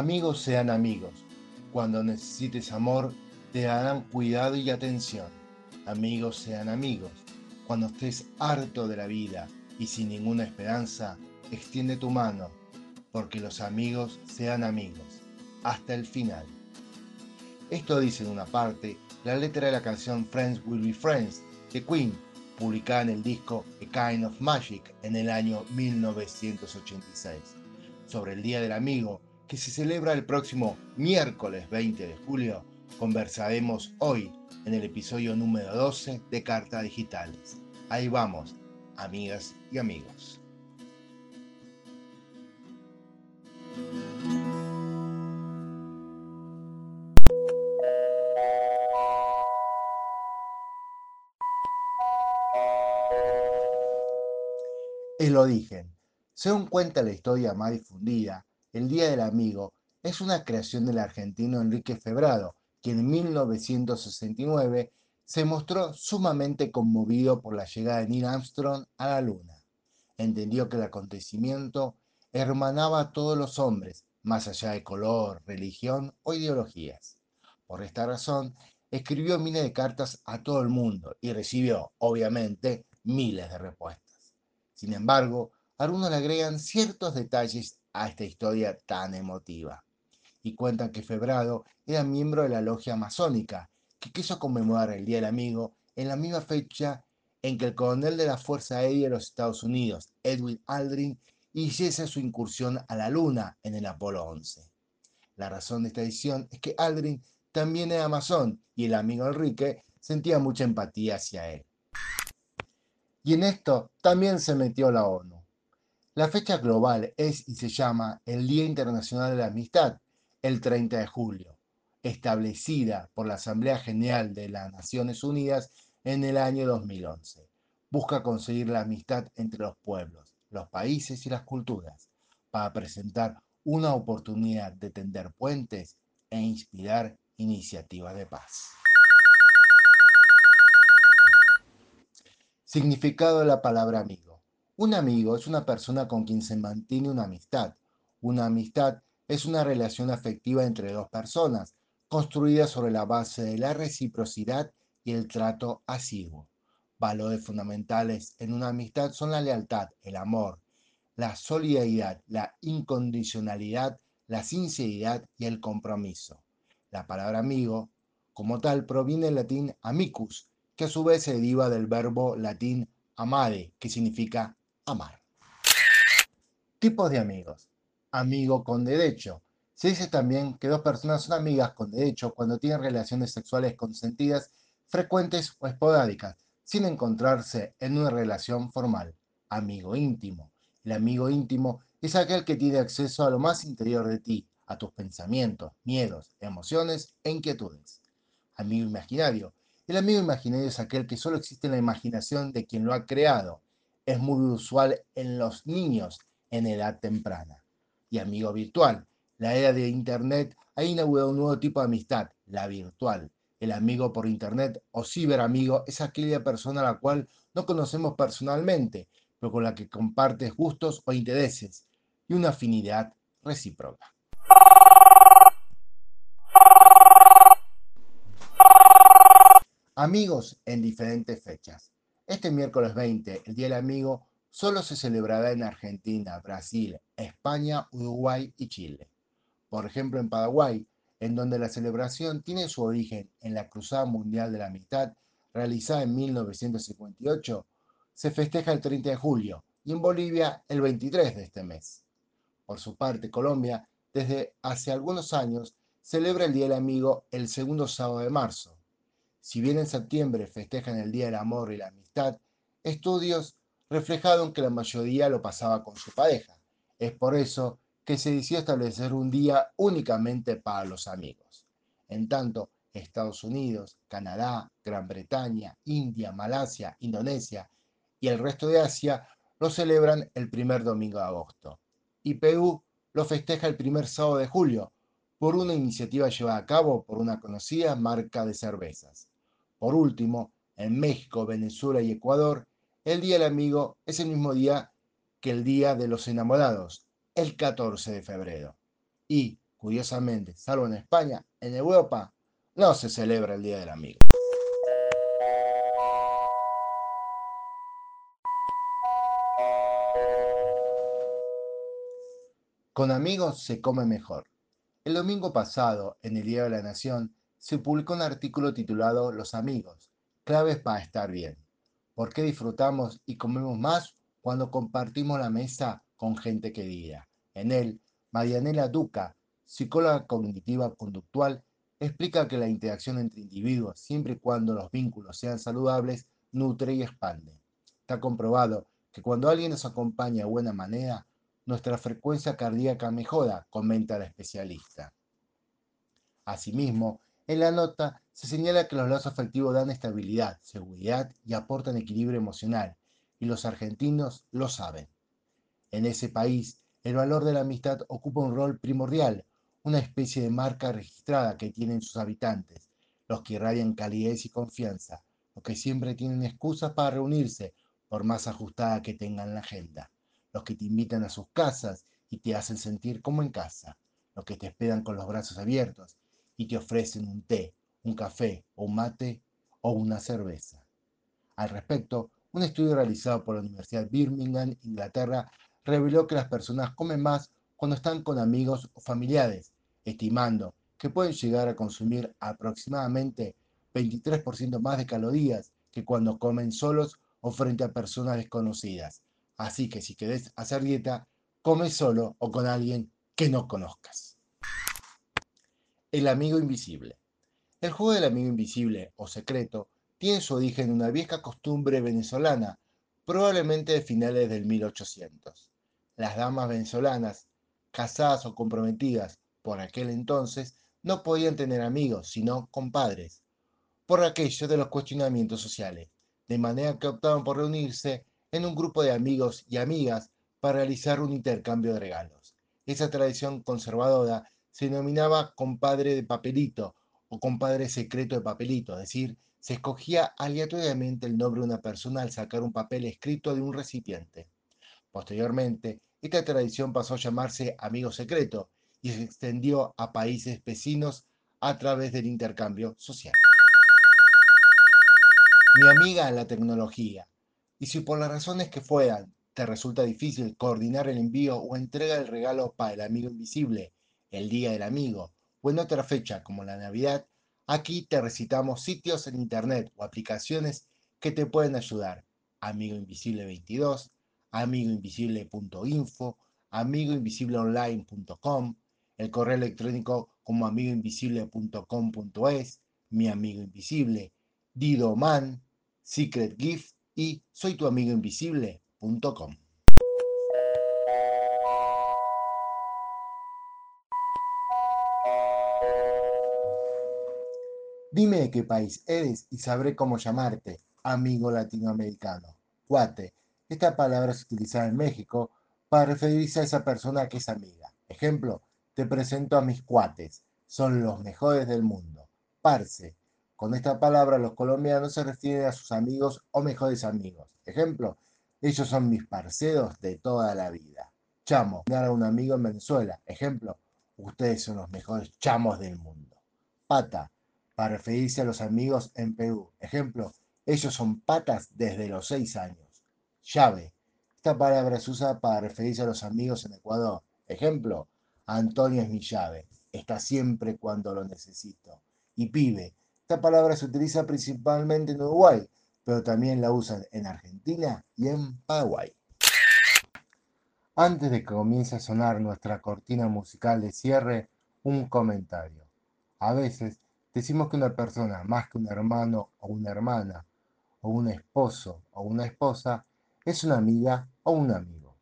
Amigos sean amigos. Cuando necesites amor, te darán cuidado y atención. Amigos sean amigos. Cuando estés harto de la vida y sin ninguna esperanza, extiende tu mano, porque los amigos sean amigos. Hasta el final. Esto dice en una parte la letra de la canción Friends Will Be Friends de Queen, publicada en el disco A Kind of Magic en el año 1986, sobre el Día del Amigo que se celebra el próximo miércoles 20 de julio, conversaremos hoy en el episodio número 12 de Cartas Digitales. Ahí vamos, amigas y amigos. El origen. Según cuenta la historia más difundida, el Día del Amigo es una creación del argentino Enrique Febrado, quien en 1969 se mostró sumamente conmovido por la llegada de Neil Armstrong a la Luna. Entendió que el acontecimiento hermanaba a todos los hombres, más allá de color, religión o ideologías. Por esta razón, escribió miles de cartas a todo el mundo y recibió, obviamente, miles de respuestas. Sin embargo, algunos le agregan ciertos detalles a esta historia tan emotiva. Y cuentan que Febrado era miembro de la logia masónica, que quiso conmemorar el Día del Amigo en la misma fecha en que el coronel de la Fuerza Aérea de los Estados Unidos, Edwin Aldrin, hiciese su incursión a la Luna en el Apolo 11. La razón de esta edición es que Aldrin también era masón y el amigo Enrique sentía mucha empatía hacia él. Y en esto también se metió la ONU. La fecha global es y se llama el Día Internacional de la Amistad, el 30 de julio, establecida por la Asamblea General de las Naciones Unidas en el año 2011. Busca conseguir la amistad entre los pueblos, los países y las culturas, para presentar una oportunidad de tender puentes e inspirar iniciativas de paz. Significado de la palabra amigo. Un amigo es una persona con quien se mantiene una amistad. Una amistad es una relación afectiva entre dos personas, construida sobre la base de la reciprocidad y el trato asiduo. Valores fundamentales en una amistad son la lealtad, el amor, la solidaridad, la incondicionalidad, la sinceridad y el compromiso. La palabra amigo, como tal, proviene del latín amicus, que a su vez se deriva del verbo latín amare, que significa amar. Tipos de amigos. Amigo con derecho. Se dice también que dos personas son amigas con derecho cuando tienen relaciones sexuales consentidas, frecuentes o esporádicas, sin encontrarse en una relación formal. Amigo íntimo. El amigo íntimo es aquel que tiene acceso a lo más interior de ti, a tus pensamientos, miedos, emociones e inquietudes. Amigo imaginario. El amigo imaginario es aquel que solo existe en la imaginación de quien lo ha creado es muy usual en los niños en edad temprana. Y amigo virtual. La era de Internet ha inaugurado un nuevo tipo de amistad, la virtual. El amigo por Internet o ciberamigo es aquella persona a la cual no conocemos personalmente, pero con la que compartes gustos o intereses y una afinidad recíproca. Amigos en diferentes fechas. Este miércoles 20, el Día del Amigo, solo se celebrará en Argentina, Brasil, España, Uruguay y Chile. Por ejemplo, en Paraguay, en donde la celebración tiene su origen en la Cruzada Mundial de la Amistad realizada en 1958, se festeja el 30 de julio y en Bolivia el 23 de este mes. Por su parte, Colombia, desde hace algunos años, celebra el Día del Amigo el segundo sábado de marzo. Si bien en septiembre festejan el Día del Amor y la Amistad, estudios reflejaron que la mayoría lo pasaba con su pareja. Es por eso que se decidió establecer un día únicamente para los amigos. En tanto, Estados Unidos, Canadá, Gran Bretaña, India, Malasia, Indonesia y el resto de Asia lo celebran el primer domingo de agosto. Y Perú lo festeja el primer sábado de julio por una iniciativa llevada a cabo por una conocida marca de cervezas. Por último, en México, Venezuela y Ecuador, el Día del Amigo es el mismo día que el Día de los Enamorados, el 14 de febrero. Y, Curiosamente, salvo en España, en Europa no se celebra el Día del Amigo. Con amigos se come mejor. El domingo pasado, en el Día de la Nación, se publicó un artículo titulado Los amigos, claves para estar bien. ¿Por qué disfrutamos y comemos más cuando compartimos la mesa con gente querida? En él, Marianela Duca, psicóloga cognitiva conductual, explica que la interacción entre individuos, siempre y cuando los vínculos sean saludables, nutre y expande. Está comprobado que cuando alguien nos acompaña de buena manera, nuestra frecuencia cardíaca mejora, comenta la especialista. Asimismo, en la nota se señala que los lazos afectivos dan estabilidad, seguridad y aportan equilibrio emocional, y los argentinos lo saben. En ese país, el valor de la amistad ocupa un rol primordial, una especie de marca registrada que tienen sus habitantes, los que irradian calidez y confianza, los que siempre tienen excusas para reunirse, por más ajustada que tengan la agenda, los que te invitan a sus casas y te hacen sentir como en casa, los que te esperan con los brazos abiertos y te ofrecen un té, un café o un mate o una cerveza. Al respecto, un estudio realizado por la Universidad Birmingham, Inglaterra, reveló que las personas comen más cuando están con amigos o familiares, estimando que pueden llegar a consumir aproximadamente 23% más de calorías que cuando comen solos o frente a personas desconocidas. Así que si querés hacer dieta, come solo o con alguien que no conozcas. El amigo invisible. El juego del amigo invisible o secreto tiene su origen en una vieja costumbre venezolana, probablemente de finales del 1800. Las damas venezolanas casadas o comprometidas por aquel entonces, no podían tener amigos, sino compadres, por aquello de los cuestionamientos sociales, de manera que optaban por reunirse en un grupo de amigos y amigas para realizar un intercambio de regalos. Esa tradición conservadora se denominaba compadre de papelito o compadre secreto de papelito, es decir, se escogía aleatoriamente el nombre de una persona al sacar un papel escrito de un recipiente. Posteriormente, esta tradición pasó a llamarse amigo secreto y se extendió a países vecinos a través del intercambio social. Mi amiga la tecnología. Y si por las razones que fueran te resulta difícil coordinar el envío o entrega del regalo para el amigo invisible, el día del amigo, o en otra fecha como la Navidad, aquí te recitamos sitios en internet o aplicaciones que te pueden ayudar. Amigo Invisible 22, amigoinvisible.info, amigoinvisibleonline.com, el correo electrónico como amigoinvisible.com.es, mi amigo invisible, Dido Man, Secret Gift y soy tu amigo invisible.com. Dime de qué país eres y sabré cómo llamarte, amigo latinoamericano. Cuate, esta palabra es utilizada en México para referirse a esa persona que es amiga. Ejemplo, te presento a mis cuates, son los mejores del mundo. Parce, con esta palabra los colombianos se refieren a sus amigos o mejores amigos. Ejemplo, ellos son mis parceros de toda la vida. Chamo, dar a un amigo en Venezuela. Ejemplo, ustedes son los mejores chamos del mundo. Pata, para referirse a los amigos en Perú. Ejemplo, ellos son patas desde los seis años. Llave. Esta palabra se usa para referirse a los amigos en Ecuador. Ejemplo, Antonio es mi llave. Está siempre cuando lo necesito. Y pibe. Esta palabra se utiliza principalmente en Uruguay, pero también la usan en Argentina y en Paraguay. Antes de que comience a sonar nuestra cortina musical de cierre, un comentario. A veces decimos que una persona, más que un hermano o una hermana, o un esposo o una esposa, es una amiga o un amigo,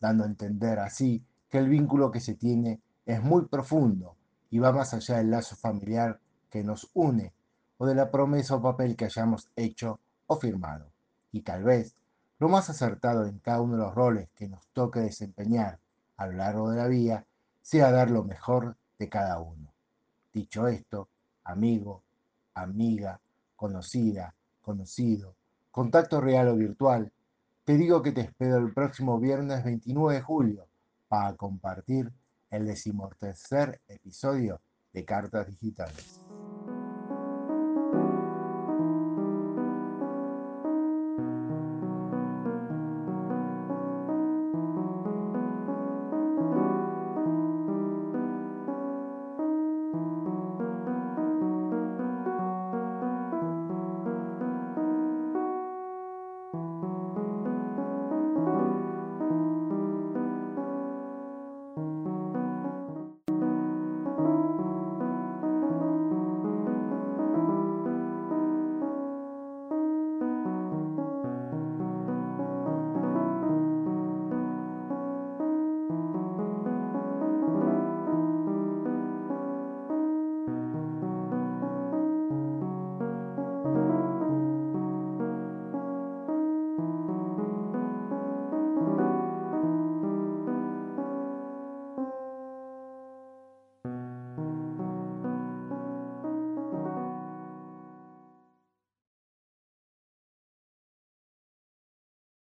dando a entender así que el vínculo que se tiene es muy profundo y va más allá del lazo familiar que nos une o de la promesa o papel que hayamos hecho o firmado. Y tal vez lo más acertado en cada uno de los roles que nos toque desempeñar a lo largo de la vida sea dar lo mejor de cada uno. Dicho esto, amigo, amiga, conocida, conocido, contacto real o virtual, te digo que te espero el próximo viernes 29 de julio para compartir el decimotercer episodio de Cartas Digitales.